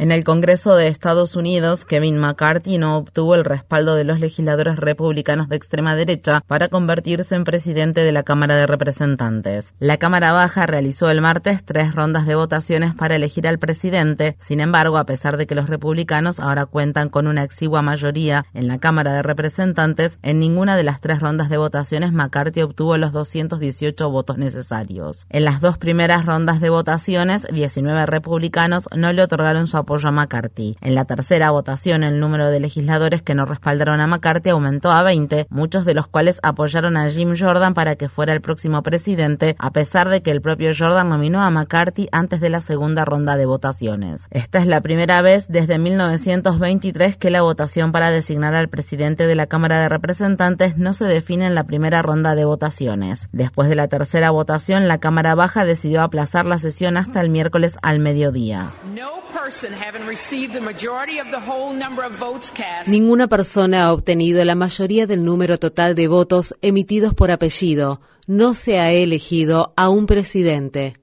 En el Congreso de Estados Unidos, Kevin McCarthy no obtuvo el respaldo de los legisladores republicanos de extrema derecha para convertirse en presidente de la Cámara de Representantes. La Cámara Baja realizó el martes tres rondas de votaciones para elegir al presidente. Sin embargo, a pesar de que los republicanos ahora cuentan con una exigua mayoría en la Cámara de Representantes, en ninguna de las tres rondas de votaciones McCarthy obtuvo los 218 votos necesarios. En las dos primeras rondas de votaciones, 19 republicanos no le otorgaron su apoyo apoyo a McCarthy. En la tercera votación, el número de legisladores que no respaldaron a McCarthy aumentó a 20, muchos de los cuales apoyaron a Jim Jordan para que fuera el próximo presidente, a pesar de que el propio Jordan nominó a McCarthy antes de la segunda ronda de votaciones. Esta es la primera vez desde 1923 que la votación para designar al presidente de la Cámara de Representantes no se define en la primera ronda de votaciones. Después de la tercera votación, la Cámara Baja decidió aplazar la sesión hasta el miércoles al mediodía. Ninguna persona ha obtenido la mayoría del número total de votos emitidos por apellido. No se ha elegido a un presidente.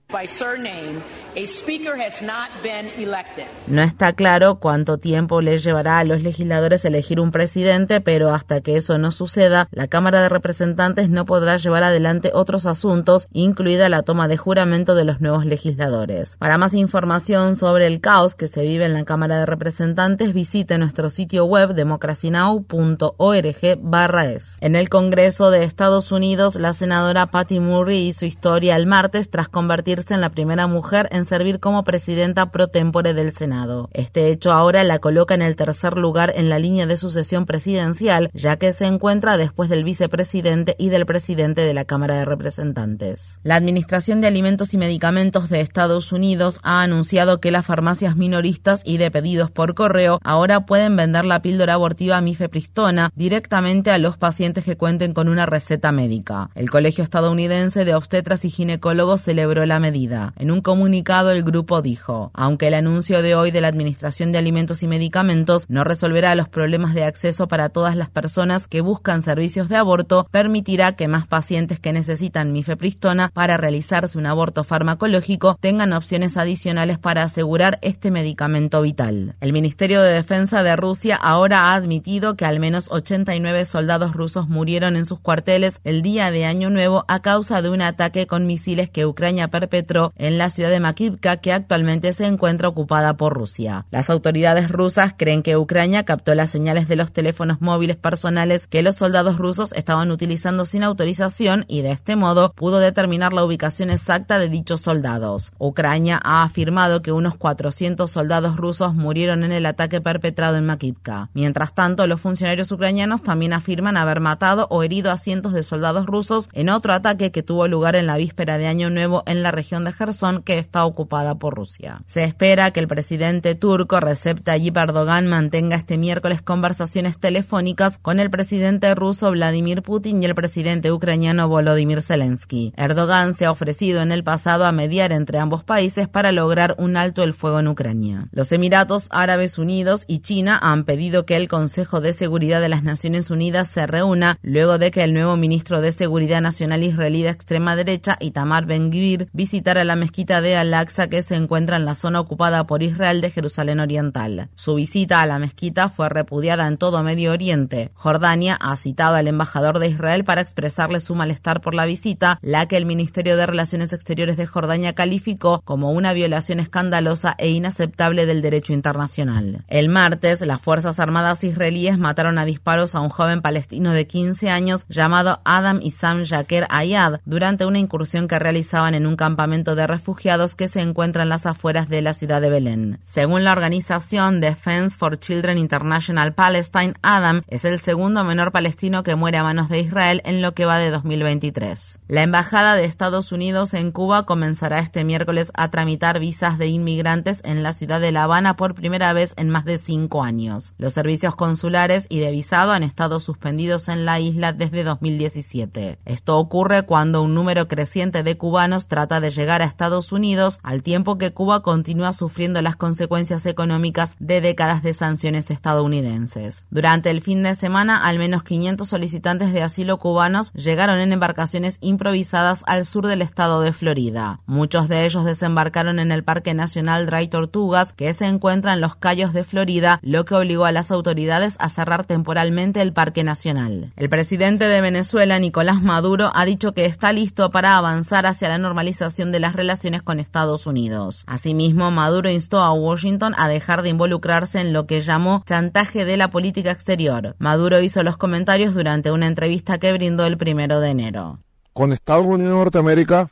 No está claro cuánto tiempo le llevará a los legisladores elegir un presidente, pero hasta que eso no suceda, la Cámara de Representantes no podrá llevar adelante otros asuntos, incluida la toma de juramento de los nuevos legisladores. Para más información sobre el caos que se vive en la Cámara de Representantes, visite nuestro sitio web democracynow.org/es. En el Congreso de Estados Unidos, la senadora Patty Murray hizo historia el martes tras convertirse en la primera mujer en servir como presidenta pro tempore del Senado. Este hecho ahora la coloca en el tercer lugar en la línea de sucesión presidencial, ya que se encuentra después del vicepresidente y del presidente de la Cámara de Representantes. La Administración de Alimentos y Medicamentos de Estados Unidos ha anunciado que las farmacias minoristas y de pedidos por correo ahora pueden vender la píldora abortiva mifepristona directamente a los pacientes que cuenten con una receta médica. El Colegio Estadounidense de Obstetras y Ginecólogos celebró la medida. En un comunicado, el grupo dijo, aunque el anuncio de hoy de la Administración de Alimentos y Medicamentos no resolverá los problemas de acceso para todas las personas que buscan servicios de aborto, permitirá que más pacientes que necesitan mifepristona para realizarse un aborto farmacológico tengan opciones adicionales para asegurar este medicamento vital. El Ministerio de Defensa de Rusia ahora ha admitido que al menos 89 soldados rusos murieron en sus cuarteles el día de Año Nuevo a causa de un ataque con misiles que Ucrania perpetró en la ciudad de Makivka, que actualmente se encuentra ocupada por Rusia. Las autoridades rusas creen que Ucrania captó las señales de los teléfonos móviles personales que los soldados rusos estaban utilizando sin autorización y de este modo pudo determinar la ubicación exacta de dichos soldados. Ucrania ha afirmado que unos 400 soldados rusos murieron en el ataque perpetrado en Makivka. Mientras tanto, los funcionarios ucranianos también afirman haber matado o herido a cientos de soldados rusos en otro ataque que tuvo lugar en la víspera de Año Nuevo en la región de Gerson que está ocupada por Rusia. Se espera que el presidente turco Recep Tayyip Erdogan mantenga este miércoles conversaciones telefónicas con el presidente ruso Vladimir Putin y el presidente ucraniano Volodymyr Zelensky. Erdogan se ha ofrecido en el pasado a mediar entre ambos países para lograr un alto el fuego en Ucrania. Los Emiratos Árabes Unidos y China han pedido que el Consejo de Seguridad de las Naciones Unidas se reúna luego de que el nuevo ministro de Seguridad Nacional israelí de extrema derecha, Itamar Ben-Gvir, visitara la mezquita de Al-Aqsa que se encuentra en la zona ocupada por Israel de Jerusalén Oriental. Su visita a la mezquita fue repudiada en todo Medio Oriente. Jordania ha citado al embajador de Israel para expresarle su malestar por la visita, la que el Ministerio de Relaciones Exteriores de Jordania calificó como una violación escandalosa e inaceptable del derecho internacional. El martes, las Fuerzas Armadas israelíes mataron a disparos a un joven palestino de 15 años llamado Adam Issam Jaquet Ayad durante una incursión que realizaban en un campamento de refugiados que se encuentra en las afueras de la ciudad de Belén. Según la organización Defense for Children International Palestine, Adam es el segundo menor palestino que muere a manos de Israel en lo que va de 2023. La embajada de Estados Unidos en Cuba comenzará este miércoles a tramitar visas de inmigrantes en la ciudad de La Habana por primera vez en más de cinco años. Los servicios consulares y de visado han estado suspendidos en la isla desde 2017. Esto ocurre cuando un número creciente de cubanos trata de llegar a Estados Unidos al tiempo que Cuba continúa sufriendo las consecuencias económicas de décadas de sanciones estadounidenses. Durante el fin de semana, al menos 500 solicitantes de asilo cubanos llegaron en embarcaciones improvisadas al sur del estado de Florida. Muchos de ellos desembarcaron en el Parque Nacional Dry Tortugas, que se encuentra en los Cayos de Florida, lo que obligó a las autoridades a cerrar temporalmente el Parque Nacional. El presidente de Venezuela, Nicolás Maduro, ha dicho que está listo para avanzar hacia la normalización de las relaciones con Estados Unidos. Asimismo, Maduro instó a Washington a dejar de involucrarse en lo que llamó chantaje de la política exterior. Maduro hizo los comentarios durante una entrevista que brindó el primero de enero. Con Estados Unidos de Norteamérica,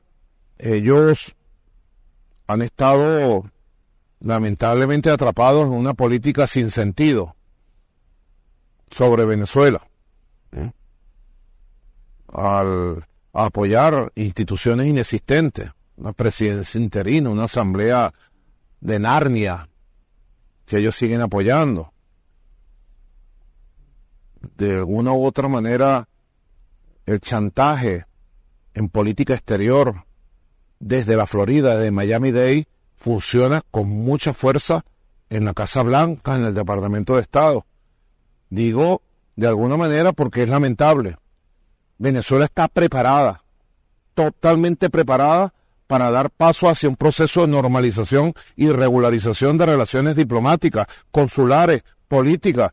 ellos han estado lamentablemente atrapados en una política sin sentido sobre Venezuela. Al apoyar instituciones inexistentes, una presidencia interina, una asamblea de Narnia, que ellos siguen apoyando. De alguna u otra manera, el chantaje en política exterior desde la Florida, de Miami-Dade, funciona con mucha fuerza en la Casa Blanca, en el Departamento de Estado. Digo de alguna manera porque es lamentable. Venezuela está preparada, totalmente preparada para dar paso hacia un proceso de normalización y regularización de relaciones diplomáticas, consulares, políticas,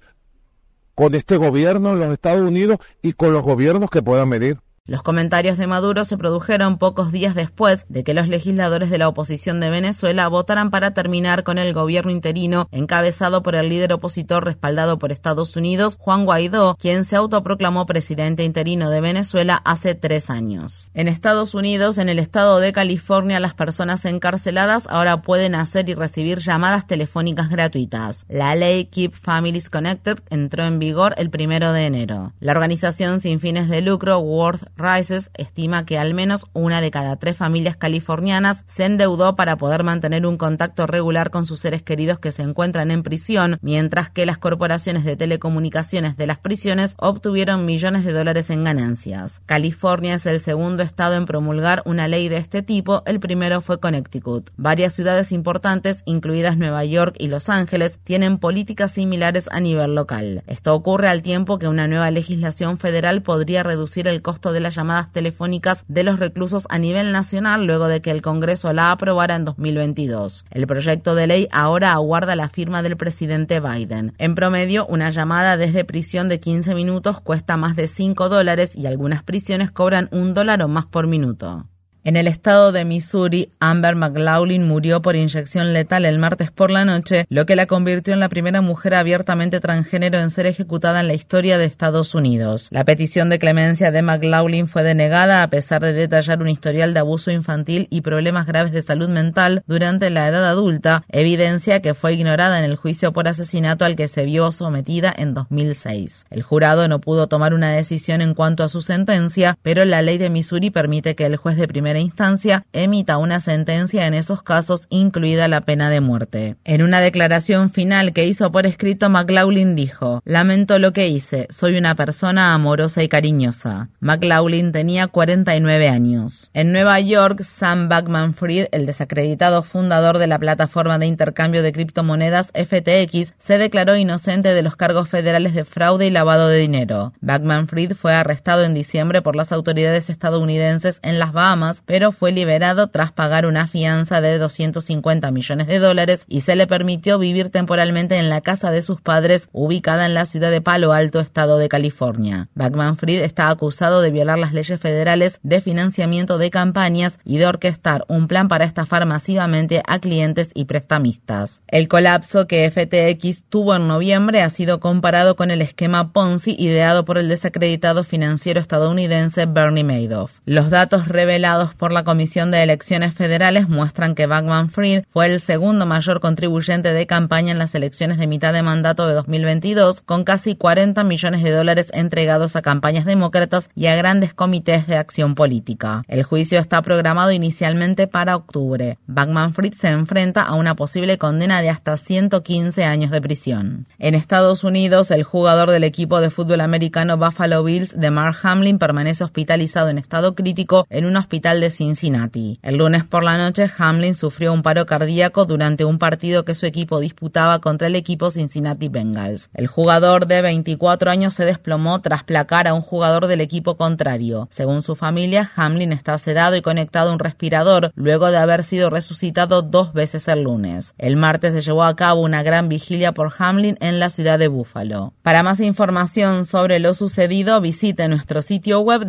con este gobierno en los Estados Unidos y con los gobiernos que puedan venir. Los comentarios de Maduro se produjeron pocos días después de que los legisladores de la oposición de Venezuela votaran para terminar con el gobierno interino encabezado por el líder opositor respaldado por Estados Unidos, Juan Guaidó, quien se autoproclamó presidente interino de Venezuela hace tres años. En Estados Unidos, en el estado de California, las personas encarceladas ahora pueden hacer y recibir llamadas telefónicas gratuitas. La ley Keep Families Connected entró en vigor el primero de enero. La organización sin fines de lucro Worth Rises estima que al menos una de cada tres familias californianas se endeudó para poder mantener un contacto regular con sus seres queridos que se encuentran en prisión, mientras que las corporaciones de telecomunicaciones de las prisiones obtuvieron millones de dólares en ganancias. California es el segundo estado en promulgar una ley de este tipo, el primero fue Connecticut. Varias ciudades importantes, incluidas Nueva York y Los Ángeles, tienen políticas similares a nivel local. Esto ocurre al tiempo que una nueva legislación federal podría reducir el costo de las llamadas telefónicas de los reclusos a nivel nacional luego de que el Congreso la aprobara en 2022. El proyecto de ley ahora aguarda la firma del presidente Biden. En promedio, una llamada desde prisión de 15 minutos cuesta más de 5 dólares y algunas prisiones cobran un dólar o más por minuto. En el estado de Missouri, Amber McLaughlin murió por inyección letal el martes por la noche, lo que la convirtió en la primera mujer abiertamente transgénero en ser ejecutada en la historia de Estados Unidos. La petición de clemencia de McLaughlin fue denegada a pesar de detallar un historial de abuso infantil y problemas graves de salud mental durante la edad adulta, evidencia que fue ignorada en el juicio por asesinato al que se vio sometida en 2006. El jurado no pudo tomar una decisión en cuanto a su sentencia, pero la ley de Missouri permite que el juez de instancia emita una sentencia en esos casos, incluida la pena de muerte. En una declaración final que hizo por escrito, McLaughlin dijo, Lamento lo que hice, soy una persona amorosa y cariñosa. McLaughlin tenía 49 años. En Nueva York, Sam Backman Fried, el desacreditado fundador de la plataforma de intercambio de criptomonedas FTX, se declaró inocente de los cargos federales de fraude y lavado de dinero. Backman Fried fue arrestado en diciembre por las autoridades estadounidenses en las Bahamas pero fue liberado tras pagar una fianza de 250 millones de dólares y se le permitió vivir temporalmente en la casa de sus padres ubicada en la ciudad de Palo Alto, estado de California. Backman Fried está acusado de violar las leyes federales de financiamiento de campañas y de orquestar un plan para estafar masivamente a clientes y prestamistas. El colapso que FTX tuvo en noviembre ha sido comparado con el esquema Ponzi ideado por el desacreditado financiero estadounidense Bernie Madoff. Los datos revelados por la Comisión de Elecciones Federales muestran que Backman Fried fue el segundo mayor contribuyente de campaña en las elecciones de mitad de mandato de 2022, con casi 40 millones de dólares entregados a campañas demócratas y a grandes comités de acción política. El juicio está programado inicialmente para octubre. Backman Fried se enfrenta a una posible condena de hasta 115 años de prisión. En Estados Unidos, el jugador del equipo de fútbol americano Buffalo Bills de Mark Hamlin permanece hospitalizado en estado crítico en un hospital de Cincinnati. El lunes por la noche, Hamlin sufrió un paro cardíaco durante un partido que su equipo disputaba contra el equipo Cincinnati Bengals. El jugador de 24 años se desplomó tras placar a un jugador del equipo contrario. Según su familia, Hamlin está sedado y conectado a un respirador luego de haber sido resucitado dos veces el lunes. El martes se llevó a cabo una gran vigilia por Hamlin en la ciudad de Buffalo. Para más información sobre lo sucedido, visite nuestro sitio web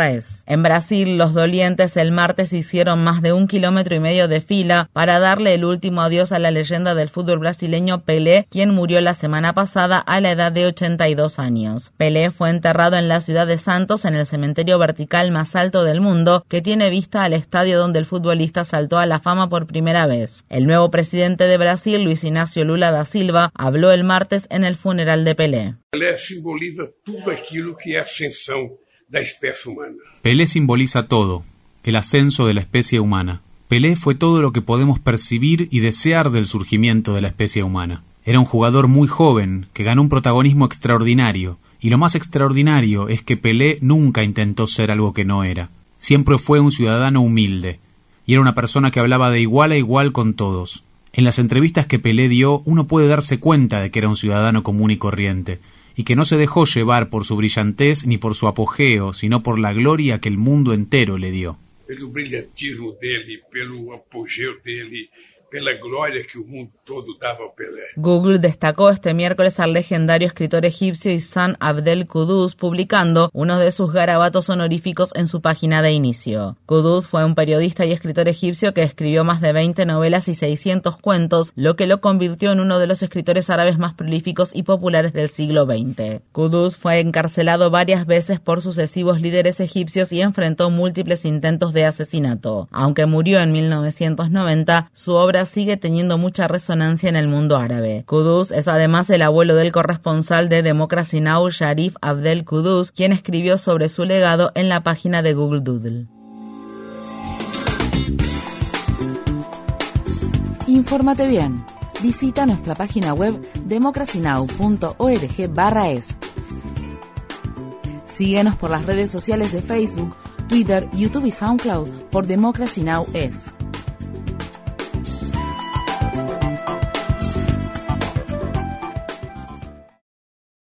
En Brasil, los dolientes el martes hicieron más de un kilómetro y medio de fila para darle el último adiós a la leyenda del fútbol brasileño Pelé, quien murió la semana pasada a la edad de 82 años. Pelé fue enterrado en la ciudad de Santos en el cementerio vertical más alto del mundo, que tiene vista al estadio donde el futbolista saltó a la fama por primera vez. El nuevo presidente de Brasil, Luis Ignacio Lula da Silva, habló el martes en el funeral de Pelé. Pelé simboliza todo aquello que es ascensión de la especie humana. Pelé simboliza todo, el ascenso de la especie humana. Pelé fue todo lo que podemos percibir y desear del surgimiento de la especie humana. Era un jugador muy joven que ganó un protagonismo extraordinario, y lo más extraordinario es que Pelé nunca intentó ser algo que no era. Siempre fue un ciudadano humilde, y era una persona que hablaba de igual a igual con todos. En las entrevistas que Pelé dio, uno puede darse cuenta de que era un ciudadano común y corriente, y que no se dejó llevar por su brillantez ni por su apogeo, sino por la gloria que el mundo entero le dio. Que mundo todo. Google destacó este miércoles al legendario escritor egipcio Isan Abdel Kudus publicando uno de sus garabatos honoríficos en su página de inicio. Kudus fue un periodista y escritor egipcio que escribió más de 20 novelas y 600 cuentos, lo que lo convirtió en uno de los escritores árabes más prolíficos y populares del siglo XX. Kudus fue encarcelado varias veces por sucesivos líderes egipcios y enfrentó múltiples intentos de asesinato. Aunque murió en 1990, su obra sigue teniendo mucha resonancia en el mundo árabe. Kudus es además el abuelo del corresponsal de Democracy Now, Sharif Abdel Kudus, quien escribió sobre su legado en la página de Google Doodle. Infórmate bien. Visita nuestra página web democracynow.org/es. Síguenos por las redes sociales de Facebook, Twitter, YouTube y SoundCloud por Democracy Now! es.